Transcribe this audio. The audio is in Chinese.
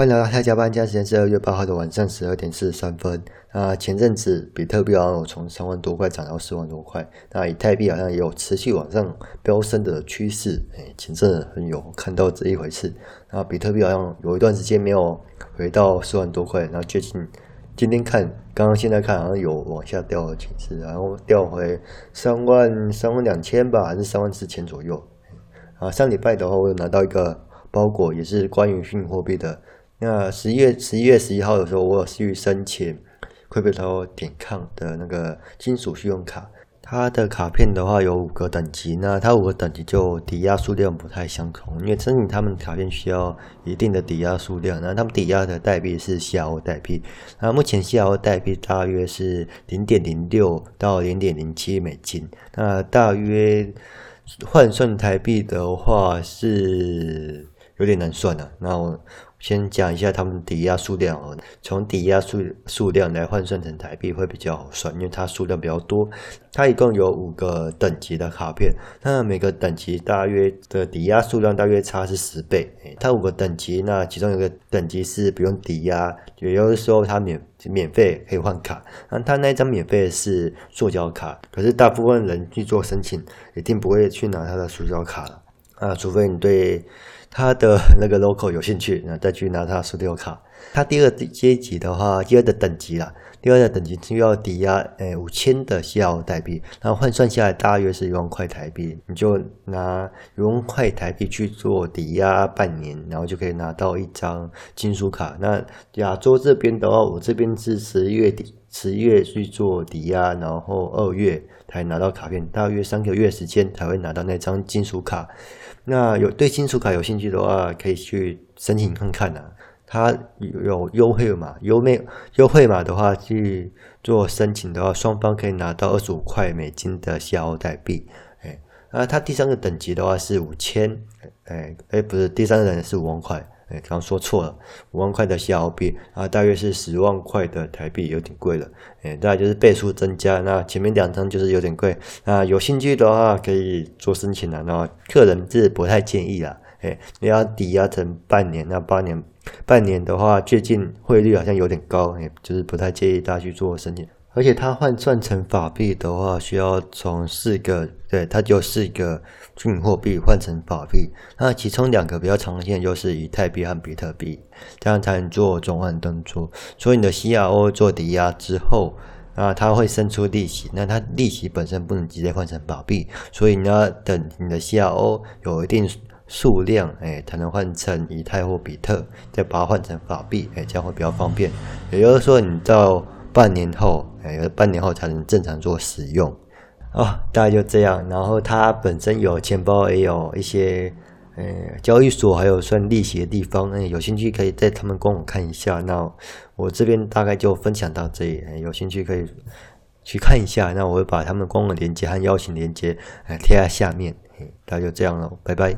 欢迎来到泰加班，现在时间是二月八号的晚上十二点四十三分。那前阵子比特币好像有从三万多块涨到四万多块，那以太币好像也有持续往上飙升的趋势。哎，前阵子很有看到这一回事。那比特币好像有一段时间没有回到四万多块，然后最近今天看，刚刚现在看好像有往下掉的趋势，然后掉回三万三万两千吧，还是三万四千左右。啊，上礼拜的话，我有拿到一个包裹，也是关于虚拟货币的。那十一月十一月十一号的时候，我有去申请 Crypto 点 com 的那个金属信用卡。它的卡片的话有五个等级，那它五个等级就抵押数量不太相同，因为申请他们卡片需要一定的抵押数量。那他们抵押的代币是 CRO 代币，那目前 CRO 代币大约是零点零六到零点零七美金，那大约换算台币的话是有点难算了。那我。先讲一下他们抵押数量哦，从抵押数数量来换算成台币会比较好算，因为它数量比较多。它一共有五个等级的卡片，那每个等级大约的抵押数量大约差是十倍。它五个等级，那其中有个等级是不用抵押，也就是说它免免费可以换卡。那它那张免费是塑胶卡，可是大部分人去做申请，一定不会去拿它的塑胶卡了啊，除非你对。他的 那个 local 有兴趣，那再去拿他的数六卡。他第二阶级的话，第二的等级啦，第二的等级就要抵押诶五千的西澳代币，然后换算下来大约是一万块台币。你就拿一万块台币去做抵押半年，然后就可以拿到一张金属卡。那亚洲这边的话，我这边是十月底十月去做抵押，然后二月才拿到卡片，大约三个月时间才会拿到那张金属卡。那有对金属卡有兴趣的话，可以去申请看看呐、啊。它有优惠码，优惠优惠码的话去做申请的话，双方可以拿到二十五块美金的 CRO 代币。哎，啊，它第三个等级的话是五千，哎哎，不是第三个等级是五万块。哎，刚说错了，五万块的西澳币啊，大约是十万块的台币，有点贵了。哎，大概就是倍数增加。那前面两张就是有点贵。那有兴趣的话可以做申请了。那个人是不太建议啦。哎，你要抵押成半年，那半年半年的话，最近汇率好像有点高，哎，就是不太建议大家去做申请。而且它换算成法币的话，需要从四个，对，它就四个虚拟货币换成法币。那其中两个比较常见就是以太币和比特币，这样才能做转换登出。所以你的 CRO 做抵押之后，啊，它会生出利息，那它利息本身不能直接换成法币，所以你要等你的 CRO 有一定数量，哎，才能换成以太或比特，再把它换成法币，哎，这样会比较方便。也就是说，你到半年后，哎，半年后才能正常做使用，哦，大概就这样。然后它本身有钱包，也有一些，呃，交易所还有算利息的地方。哎，有兴趣可以在他们官网看一下。那我这边大概就分享到这里，哎，有兴趣可以去看一下。那我会把他们官网链接和邀请链接，哎，贴在下面。哎，大概就这样了，拜拜。